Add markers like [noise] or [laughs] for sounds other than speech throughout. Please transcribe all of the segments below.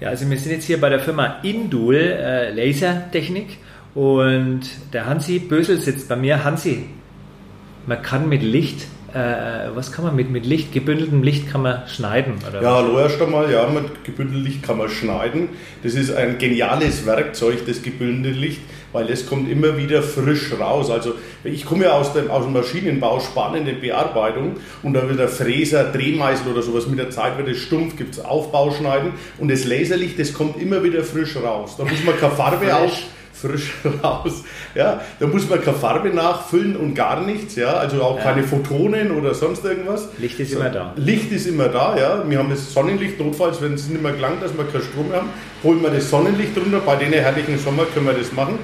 Ja, also wir sind jetzt hier bei der Firma Indul äh, Lasertechnik und der Hansi Bösel sitzt bei mir. Hansi, man kann mit Licht äh, was kann man mit, mit Licht, gebündeltem Licht kann man schneiden? Oder ja, hallo erst einmal, ja, mit gebündeltem Licht kann man schneiden. Das ist ein geniales Werkzeug, das gebündelte Licht, weil es kommt immer wieder frisch raus. Also ich komme ja aus dem, aus dem Maschinenbau, spannende Bearbeitung und da wird der Fräser, Drehmeißel oder sowas, mit der Zeit wird es stumpf, gibt es Aufbauschneiden und das Laserlicht, das kommt immer wieder frisch raus. Da muss man keine Farbe auf frisch raus. Ja, da muss man keine Farbe nachfüllen und gar nichts, ja, also auch ja. keine Photonen oder sonst irgendwas. Licht ist so, immer da. Licht ist immer da, ja. Wir haben das Sonnenlicht, notfalls, wenn es nicht mehr gelangt, dass wir keinen Strom haben, holen wir das Sonnenlicht runter. Bei den herrlichen Sommer können wir das machen.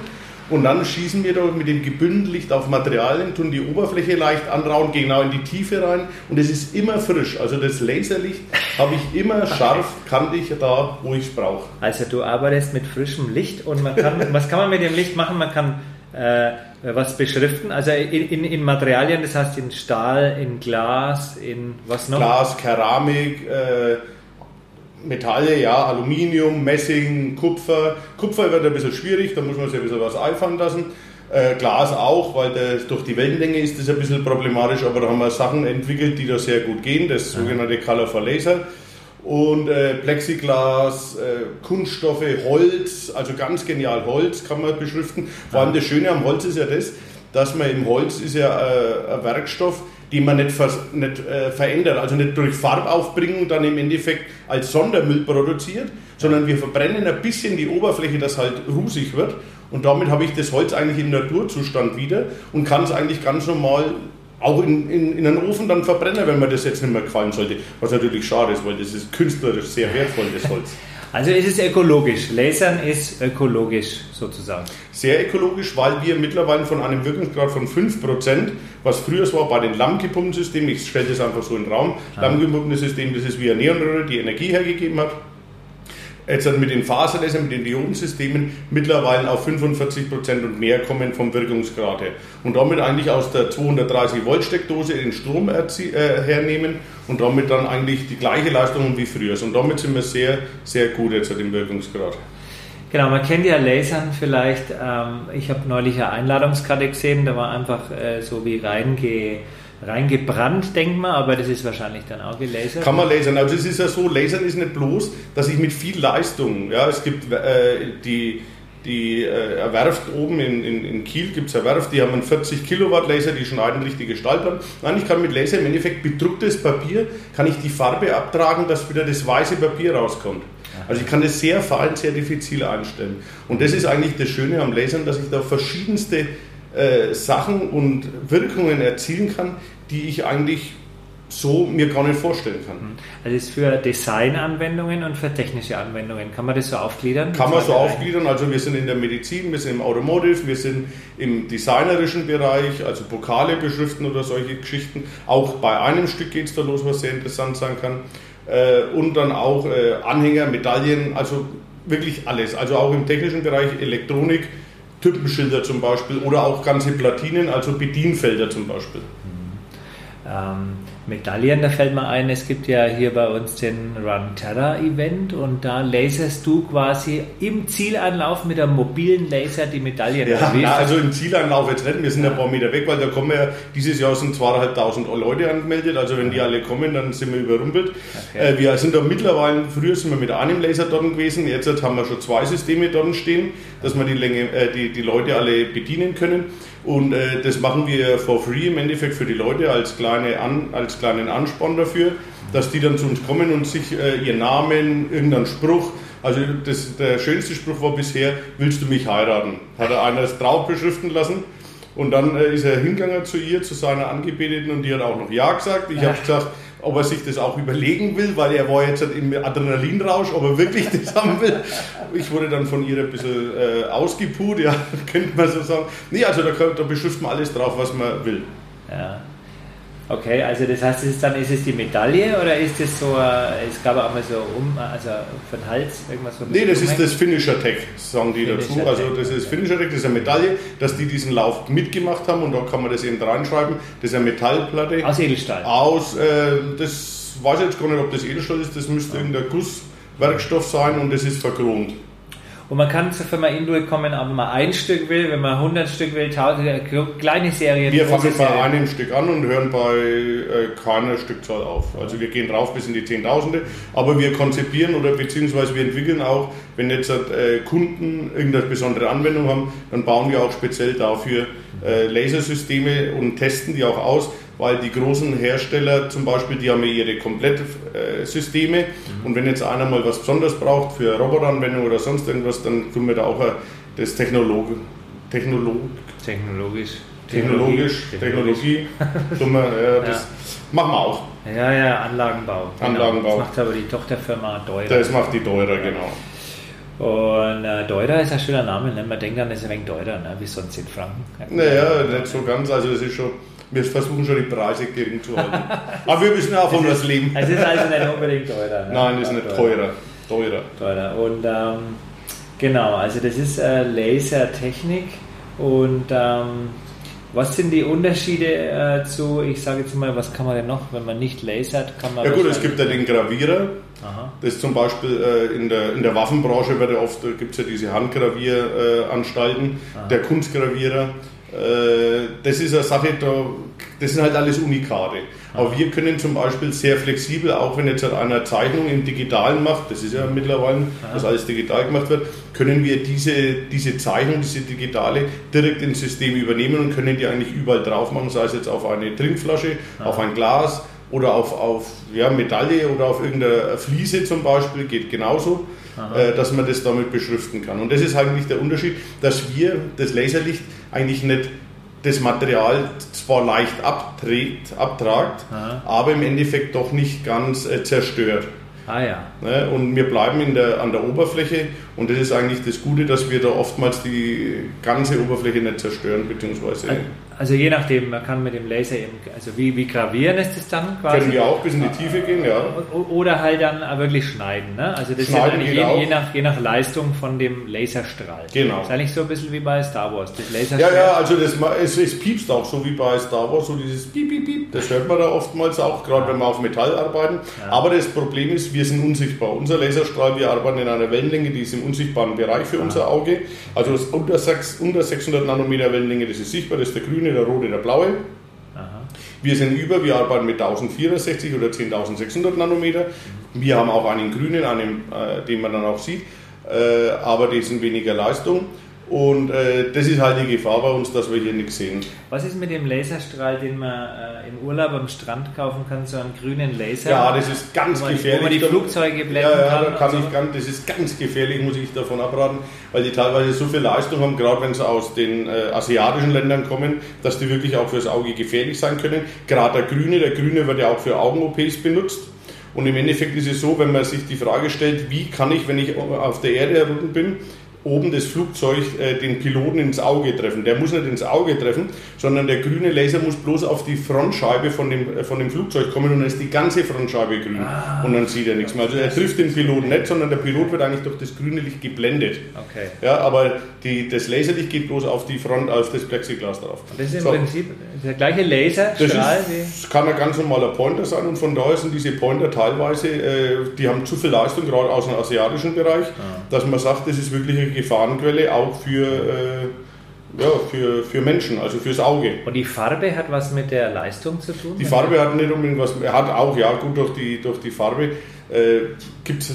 Und dann schießen wir da mit dem Gebündellicht auf Materialien, tun die Oberfläche leicht anrauen, gehen genau in die Tiefe rein und es ist immer frisch. Also das Laserlicht habe ich immer scharf, kantig da, wo ich es brauche. Also du arbeitest mit frischem Licht und man kann, [laughs] was kann man mit dem Licht machen? Man kann äh, was beschriften, also in, in, in, Materialien, das heißt in Stahl, in Glas, in was noch? Glas, Keramik, äh, Metalle, ja, Aluminium, Messing, Kupfer. Kupfer wird ein bisschen schwierig, da muss man sich ein bisschen was einfallen lassen. Äh, Glas auch, weil das, durch die Wellenlänge ist das ein bisschen problematisch, aber da haben wir Sachen entwickelt, die da sehr gut gehen, das sogenannte Color for Laser. Und äh, Plexiglas, äh, Kunststoffe, Holz, also ganz genial Holz kann man beschriften. Vor allem das Schöne am Holz ist ja das, dass man im Holz ist ja äh, ein Werkstoff, die man nicht, ver, nicht äh, verändert, also nicht durch Farbaufbringung dann im Endeffekt als Sondermüll produziert, sondern wir verbrennen ein bisschen die Oberfläche, dass halt rusig wird und damit habe ich das Holz eigentlich im Naturzustand wieder und kann es eigentlich ganz normal auch in, in, in einen Ofen dann verbrennen, wenn mir das jetzt nicht mehr gefallen sollte. Was natürlich schade ist, weil das ist künstlerisch sehr wertvoll, das Holz. Also ist es ökologisch. Lasern ist ökologisch sozusagen. Sehr ökologisch, weil wir mittlerweile von einem Wirkungsgrad von 5%, was früher war bei den lammgepumpten Systemen, ich stelle das einfach so in den Raum, ah. lammgepumpte System, das ist wie eine Neonröhre, die Energie hergegeben hat, jetzt mit den Faserlesern, mit den Diodensystemen mittlerweile auf 45% und mehr kommen vom Wirkungsgrad her. Und damit eigentlich aus der 230 Volt Steckdose den Strom äh, hernehmen und damit dann eigentlich die gleiche Leistung wie früher. Und damit sind wir sehr, sehr gut jetzt im Wirkungsgrad. Genau, man kennt ja Lasern vielleicht. Ähm, ich habe neulich eine Einladungskarte gesehen, da war einfach äh, so wie reinge reingebrannt, denkt man, aber das ist wahrscheinlich dann auch gelasert. Kann man lasern. Also es ist ja so, lasern ist nicht bloß, dass ich mit viel Leistung, ja, es gibt äh, die, die äh, Werft oben in, in, in Kiel, gibt es eine Werft, die haben einen 40 Kilowatt Laser, die schneiden richtige Stahlplatten. Nein, ich kann mit Laser im Endeffekt bedrucktes Papier, kann ich die Farbe abtragen, dass wieder das weiße Papier rauskommt. Also ich kann das sehr fein, sehr diffizil einstellen. Und das ist eigentlich das Schöne am Lasern, dass ich da verschiedenste äh, Sachen und Wirkungen erzielen kann, die ich eigentlich so mir gar nicht vorstellen kann. Mhm. Also ist für Designanwendungen und für technische Anwendungen. Kann man das so aufgliedern? Kann man so aufgliedern. Also wir sind in der Medizin, wir sind im Automotive, wir sind im designerischen Bereich, also Pokale beschriften oder solche Geschichten. Auch bei einem Stück geht es da los, was sehr interessant sein kann. Äh, und dann auch äh, Anhänger, Medaillen, also wirklich alles. Also auch im technischen Bereich Elektronik, Typenschilder zum Beispiel oder auch ganze Platinen, also Bedienfelder zum Beispiel. Ähm, Medaillen, da fällt mir ein, es gibt ja hier bei uns den Run Terra Event und da laserst du quasi im Zielanlauf mit einem mobilen Laser die Medaillen. Ja, na, also im Zielanlauf jetzt nicht, wir sind ja. ein paar Meter weg, weil da kommen ja, dieses Jahr sind zweieinhalbtausend Leute angemeldet, also wenn die alle kommen, dann sind wir überrumpelt. Okay. Äh, wir sind da mittlerweile, früher sind wir mit einem Laser dort gewesen, jetzt haben wir schon zwei Systeme dort stehen, dass wir die, Länge, äh, die, die Leute alle bedienen können. Und äh, das machen wir for free im Endeffekt für die Leute als, kleine An, als kleinen Ansporn dafür, dass die dann zu uns kommen und sich äh, ihren Namen, irgendeinen Spruch, also das, der schönste Spruch war bisher, willst du mich heiraten? Hat er einer das Traut beschriften lassen. Und dann äh, ist er hingegangen zu ihr, zu seiner Angebeteten und die hat auch noch Ja gesagt. Ich habe gesagt, ob er sich das auch überlegen will, weil er war jetzt im Adrenalinrausch, ob er wirklich das [laughs] haben will. Ich wurde dann von ihr ein bisschen äh, ausgeput, ja, [laughs] könnte man so sagen. Nee, also da, da beschriftet man alles drauf, was man will. Ja. Okay, also das heißt, ist dann ist es die Medaille oder ist es so, äh, es gab auch mal so um, also für den Hals irgendwas so. Nee, das ist das Finisher Tech, sagen die Finisher dazu. Also das ist Finisher Tech, das ist eine Medaille, dass die diesen Lauf mitgemacht haben und da kann man das eben reinschreiben. Das ist eine Metallplatte. Aus Edelstahl. Aus, äh, das weiß ich jetzt gar nicht, ob das Edelstahl ist, das müsste ja. irgendein Guss Werkstoff sein und es ist verchromt. Und man kann zur Firma Indul kommen, ob man ein Stück will, wenn man 100 Stück will, 1000, äh, kleine Serien. Wir fangen bei Serien. einem Stück an und hören bei äh, keiner Stückzahl auf. Also wir gehen rauf bis in die Zehntausende, aber wir konzipieren oder beziehungsweise wir entwickeln auch, wenn jetzt äh, Kunden irgendeine besondere Anwendung haben, dann bauen wir auch speziell dafür äh, Lasersysteme und testen die auch aus, weil die großen Hersteller zum Beispiel, die haben ja ihre Komplettsysteme Mhm. und wenn jetzt einer mal was Besonderes braucht für Roboteranwendung oder sonst irgendwas, dann können wir da auch äh, das Technolog Technolog Technologisch. Technologisch, Technologie, [laughs] tun wir, ja, das machen wir auch. Ja, ja, Anlagenbau. Genau. Anlagenbau. Das macht aber die Tochterfirma Deurer. Das macht die teurer, genau. Und äh, Deurer ist ein schöner Name, ne? man denkt dann, das ist ein wenig teurer, ne? wie sonst in Franken. Naja, nicht so ganz, also es ist schon, wir versuchen schon die Preise gering zu halten. Aber wir müssen auch von was leben. Es ist also nicht unbedingt teurer. Ne? Nein, das ist nicht teurer. Teurer. Teurer. Und ähm, genau, also das ist äh, Lasertechnik und ähm, was sind die Unterschiede äh, zu, ich sage jetzt mal, was kann man denn noch, wenn man nicht lasert, kann man Ja gut, es gibt ja den Gravierer. Aha. Das zum Beispiel äh, in, der, in der Waffenbranche wird ja oft, gibt es ja diese Handgravieranstalten, der Kunstgravierer. Äh, das ist eine Sache, da, das sind halt alles Unikate. Aber wir können zum Beispiel sehr flexibel, auch wenn jetzt halt einer Zeichnung im Digitalen macht, das ist ja mittlerweile, dass alles digital gemacht wird, können wir diese, diese Zeichnung, diese digitale, direkt ins System übernehmen und können die eigentlich überall drauf machen, sei es jetzt auf eine Trinkflasche, auf ein Glas oder auf, auf ja, Metalle oder auf irgendeine Fliese zum Beispiel, geht genauso, äh, dass man das damit beschriften kann. Und das ist eigentlich der Unterschied, dass wir das Laserlicht eigentlich nicht das Material zwar leicht abträgt, abtragt, Aha. aber im Endeffekt doch nicht ganz äh, zerstört. Ah ja. Ne? Und wir bleiben in der, an der Oberfläche und das ist eigentlich das Gute, dass wir da oftmals die ganze Oberfläche nicht zerstören, beziehungsweise Also je nachdem, man kann mit dem Laser eben, also wie, wie gravieren ist das dann quasi? können wir auch bis in die Tiefe gehen, ja. Oder halt dann wirklich schneiden, ne? Also das Schneiden ist ja je, je, nach, je nach Leistung von dem Laserstrahl. Genau. Das ist eigentlich so ein bisschen wie bei Star Wars. Das Ja, Laserstrahl. ja, also das, es, es piepst auch so wie bei Star Wars, so dieses Piep, Piep, Piep. Das hört man da oftmals auch, gerade wenn wir auf Metall arbeiten. Aber das Problem ist, wir sind unsichtbar. Unser Laserstrahl, wir arbeiten in einer Wellenlänge, die ist im unsichtbaren Bereich für unser Auge. Also das unter, sechs- unter 600 Nanometer Wellenlänge, das ist sichtbar, das ist der grüne, der rote, der blaue. Aha. Wir sind über, wir arbeiten mit 1064 oder 10.600 Nanometer. Wir haben auch einen grünen, einen, äh, den man dann auch sieht, äh, aber die sind weniger Leistung. Und äh, das ist halt die Gefahr bei uns, dass wir hier nichts sehen. Was ist mit dem Laserstrahl, den man äh, im Urlaub am Strand kaufen kann, so einen grünen Laser? Ja, das ist ganz wo man, gefährlich. Wo man die Flugzeuge blenden ja, ja, kann. kann so. ganz, das ist ganz gefährlich, muss ich davon abraten, weil die teilweise so viel Leistung haben, gerade wenn sie aus den äh, asiatischen Ländern kommen, dass die wirklich auch fürs Auge gefährlich sein können. Gerade der Grüne, der Grüne wird ja auch für Augen-OPs benutzt. Und im Endeffekt ist es so, wenn man sich die Frage stellt, wie kann ich, wenn ich auf der Erde herunter bin, oben das Flugzeug äh, den Piloten ins Auge treffen. Der muss nicht ins Auge treffen, sondern der grüne Laser muss bloß auf die Frontscheibe von dem, äh, von dem Flugzeug kommen und dann ist die ganze Frontscheibe grün. Und dann sieht er nichts mehr. Also er trifft den Piloten nicht, sondern der Pilot wird eigentlich durch das grüne Licht geblendet. Okay. Ja, aber die, das Laserlicht geht bloß auf die Front, auf das Plexiglas drauf. Das ist im So. Prinzip der gleiche Das, Laserstrahl wie. ist, das kann ein ganz normaler Pointer sein und von daher sind diese Pointer teilweise, äh, die haben zu viel Leistung, gerade aus dem asiatischen Bereich, dass man sagt, das ist wirklich eine Gefahrenquelle auch für, äh, ja, für, für Menschen, also fürs Auge. Und die Farbe hat was mit der Leistung zu tun? Die Farbe hat nicht unbedingt was, er hat auch, ja, gut, durch die, durch die Farbe äh, gibt's,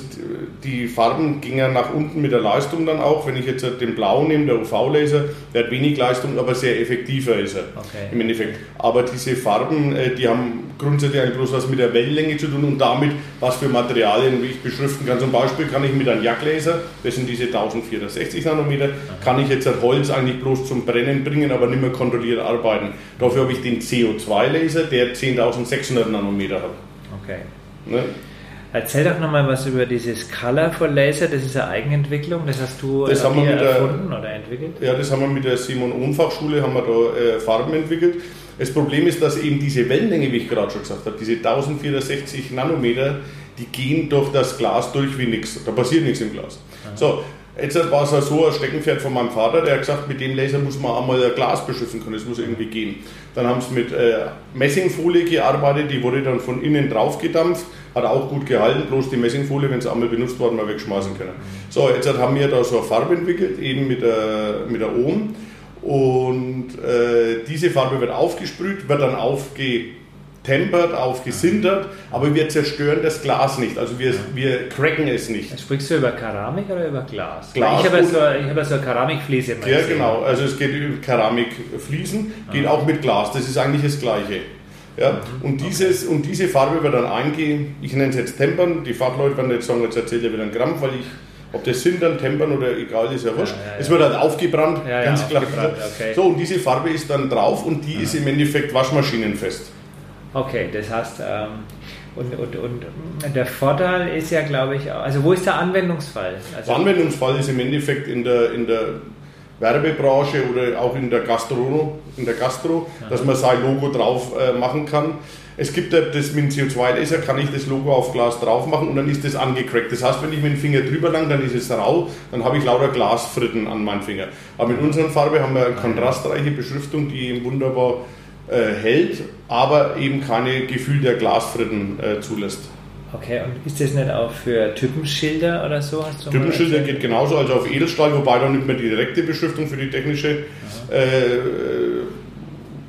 die Farben gingen ja nach unten mit der Leistung dann auch. Wenn ich jetzt den Blau nehme, der UV-Laser, der hat wenig Leistung, aber sehr effektiver ist er Okay. im Endeffekt. Aber diese Farben, äh, die haben grundsätzlich eigentlich bloß was mit der Wellenlänge zu tun und damit, was für Materialien wie ich beschriften kann. Zum Beispiel kann ich mit einem Jagdlaser, das sind diese 1460 Nanometer, kann ich jetzt das Holz eigentlich bloß zum Brennen bringen, aber nicht mehr kontrolliert arbeiten. Dafür habe ich den CO2-Laser, der 10.600 Nanometer hat. Okay. Ne? Erzähl doch nochmal was über dieses Colorful Laser, das ist eine Eigenentwicklung, das hast du Das äh, haben wir mit der- erfunden oder entwickelt? Ja, das haben wir mit der Simon-Ohm-Fachschule, haben wir da äh, Farben entwickelt. Das Problem ist, dass eben diese Wellenlänge, wie ich gerade schon gesagt habe, diese 1460 Nanometer, die gehen durch das Glas durch wie nichts. Da passiert nichts im Glas. So, Jetzt war es so ein Steckenpferd von meinem Vater, der hat gesagt, mit dem Laser muss man einmal ein Glas beschriften können, das muss irgendwie gehen. Dann haben sie mit äh, Messingfolie gearbeitet, die wurde dann von innen drauf gedampft, hat auch gut gehalten, bloß die Messingfolie, wenn sie einmal benutzt worden, mal wegschmeißen können. So, jetzt haben wir da so eine Farbe entwickelt, eben mit der, mit der Ohm. Und äh, diese Farbe wird aufgesprüht, wird dann aufge tempert, aufgesintert, aber wir zerstören das Glas nicht. Also wir, wir cracken es nicht. Sprichst du über Keramik oder über Glas? Glas ich habe so, hab so eine Keramikfliese. Ja, genau. Also es geht über Keramikfliesen, geht ah. auch mit Glas. Das ist eigentlich das Gleiche. Ja, mhm. und, dieses, und diese Farbe wird dann eingehen, ich nenne es jetzt Tempern, die Fachleute werden jetzt sagen, jetzt erzählt er wieder einen Gramm, weil ich, ob das sind dann Tempern oder egal, ist ja wurscht. Ja, ja, ja. Es wird halt aufgebrannt, ganz klar. Okay. So, und diese Farbe ist dann drauf und die ist im Endeffekt waschmaschinenfest. Okay, das heißt, ähm, und, und, und der Vorteil ist ja, glaube ich, also wo ist der Anwendungsfall? Also der Anwendungsfall ist im Endeffekt in der, in der Werbebranche oder auch in der Gastro, in der Gastro dass man sein Logo drauf äh, machen kann. Es gibt das mit dem CO2-Laser, kann ich das Logo auf Glas drauf machen und dann ist das angecrackt. Das heißt, wenn ich mit dem Finger drüber lang, dann ist es rau, dann habe ich lauter Glasfritten an meinem Finger. Aber mit unserer Farbe haben wir eine kontrastreiche Beschriftung, die wunderbar äh, hält, aber eben keine Gefühl der Glasfritten äh, zulässt. Okay, und ist das nicht auch für Typenschilder oder so? Typenschilder geht genauso, also auf Edelstahl, wobei dann nicht mehr die direkte Beschriftung für die technische äh,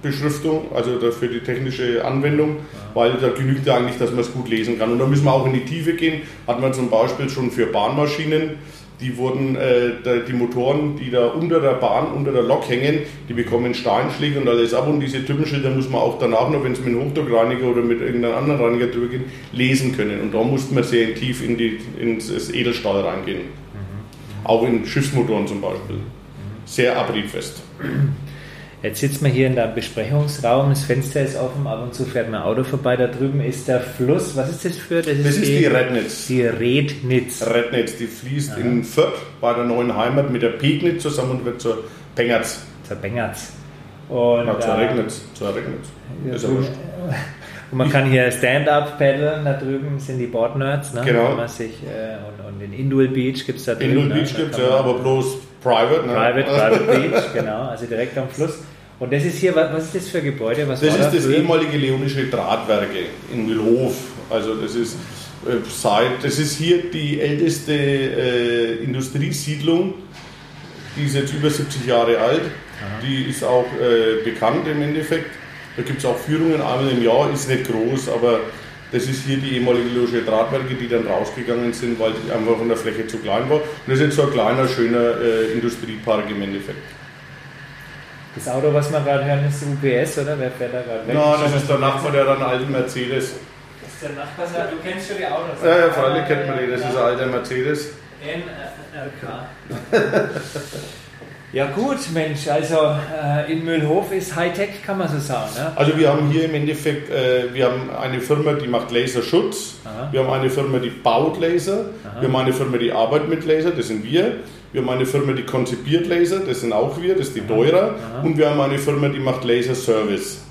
Beschriftung, also für die technische Anwendung, weil da genügt ja eigentlich, dass man es gut lesen kann. Und da müssen wir auch in die Tiefe gehen. Hat man zum Beispiel schon für Bahnmaschinen die wurden, äh, die Motoren, die da unter der Bahn, unter der Lok hängen, die bekommen Steinschläge und alles ab und diese Typenschilder muss man auch danach noch, wenn es mit einem Hochdruckreiniger oder mit irgendeinem anderen Reiniger drüber geht, lesen können. Und da musste man sehr tief in die, ins Edelstahl reingehen. Mhm. Auch in Schiffsmotoren zum Beispiel. Sehr abriebfest. [clears throat] Jetzt sitzt man hier in der Besprechungsraum, das Fenster ist offen, ab und zu fährt ein Auto vorbei, da drüben ist der Fluss. Was ist das für? Das, das ist, die, die Rednitz. Die Rednitz. Rednitz, die fließt Aha. in Fürth bei der neuen Heimat mit der Pegnitz zusammen und wird zur Pengerz. Zur Pengerz. Und, Na, zur Regnitz. Zur Regnitz. Ja, ist [laughs] und man kann hier Stand-up paddeln, da drüben sind die Board-Nerds. Ne? Genau. Man sich, äh, und, und in Indul Beach gibt es da drüben. Indul ne? Beach gibt es ja, aber bloß Private, ne? Private, Private [laughs] Beach, genau, also direkt am Fluss. Und das ist hier, was ist das für ein Gebäude? Was das ist das ehemalige Leonische Drahtwerke in Mühlhof. Also das ist äh, seit, das ist hier die älteste äh, Industriesiedlung, die ist jetzt über 70 Jahre alt. Aha. Die ist auch äh, bekannt im Endeffekt. Da gibt es auch Führungen einmal im Jahr, ist nicht groß, aber das ist hier die ehemalige Loge Drahtwerke, die dann rausgegangen sind, weil die einfach von der Fläche zu klein war. Und das ist jetzt so ein kleiner, schöner äh, Industriepark im Endeffekt. Das Auto, was wir gerade hören, ist UPS, oder? Wer fährt da gerade weg? Nein, das ist der Nachbar, der dann alten Mercedes. Das ist der Nachbar, du kennst schon die Autos. Ja, ja, freilich kennt man die, das ist ein alter Mercedes. NRK. [laughs] Ja gut, Mensch, also äh, in Mühlhof ist Hightech, kann man so sagen. Ne? Also wir haben hier im Endeffekt, äh, wir haben eine Firma, die macht Laserschutz, Aha. wir haben eine Firma, die baut Laser, Aha. wir haben eine Firma, die arbeitet mit Laser, das sind wir. Wir haben eine Firma, die konzipiert Laser, das sind auch wir, das ist die Teurer. Und wir haben eine Firma, die macht Laser Service.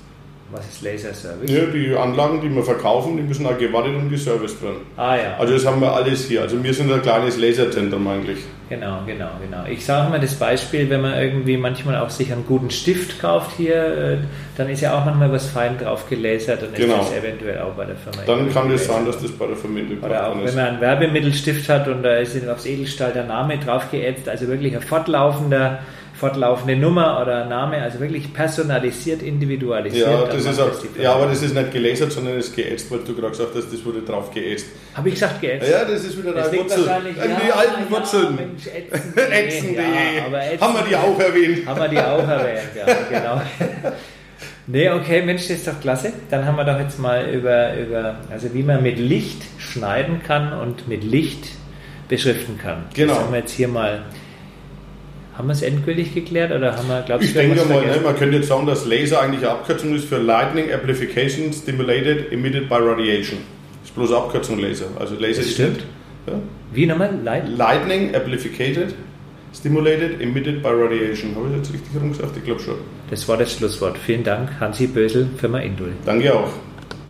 Was ist Laser Service? Ja, die Anlagen, die wir verkaufen, die müssen auch gewartet und geserviced werden. Ah ja. Also das haben wir alles hier. Also wir sind ein kleines Laserzentrum eigentlich. Genau, genau, genau. Ich sage mal das Beispiel, wenn man irgendwie manchmal auch sich einen guten Stift kauft hier, äh, dann ist ja auch manchmal was fein drauf gelasert und genau. ist das eventuell auch bei der Firma. Dann kann es das sein, dass das bei der Vermittlung Oder auch ist. wenn man einen Werbemittelstift hat und da ist aufs Edelstahl der Name drauf geätzt, also wirklich ein fortlaufender fortlaufende Nummer oder Name, also wirklich personalisiert, individualisiert. Ja, das ist auch, ja aber das ist nicht gelasert, sondern es ist geätzt, weil du gerade gesagt hast, das wurde drauf geätzt. Habe ich gesagt geätzt? Ja, das ist wieder das deine Wurzel. Ja, die alten ja, Wurzeln. Mensch, [laughs] ätzen.de. Ja, haben wir die auch erwähnt? Haben wir die auch erwähnt, ja, [laughs] genau. Nee, okay, Mensch, das ist doch klasse. Dann haben wir doch jetzt mal über, über also wie man mit Licht schneiden kann und mit Licht beschriften kann. Genau. Das haben wir jetzt hier mal haben wir es endgültig geklärt oder haben wir, glaubst Ich denke mal, ne, man könnte jetzt sagen, dass Laser eigentlich eine Abkürzung ist für Lightning Amplification Stimulated Emitted by Radiation. Das ist bloß eine Abkürzung Laser. Also Laser das stimmt. Ja. Wie nochmal? Light? Lightning Amplificated Stimulated Emitted by Radiation. Habe ich jetzt richtig rumgesagt? Ich glaube schon. Das war das Schlusswort. Vielen Dank, Hansi Bösel, Firma Indul. Danke auch.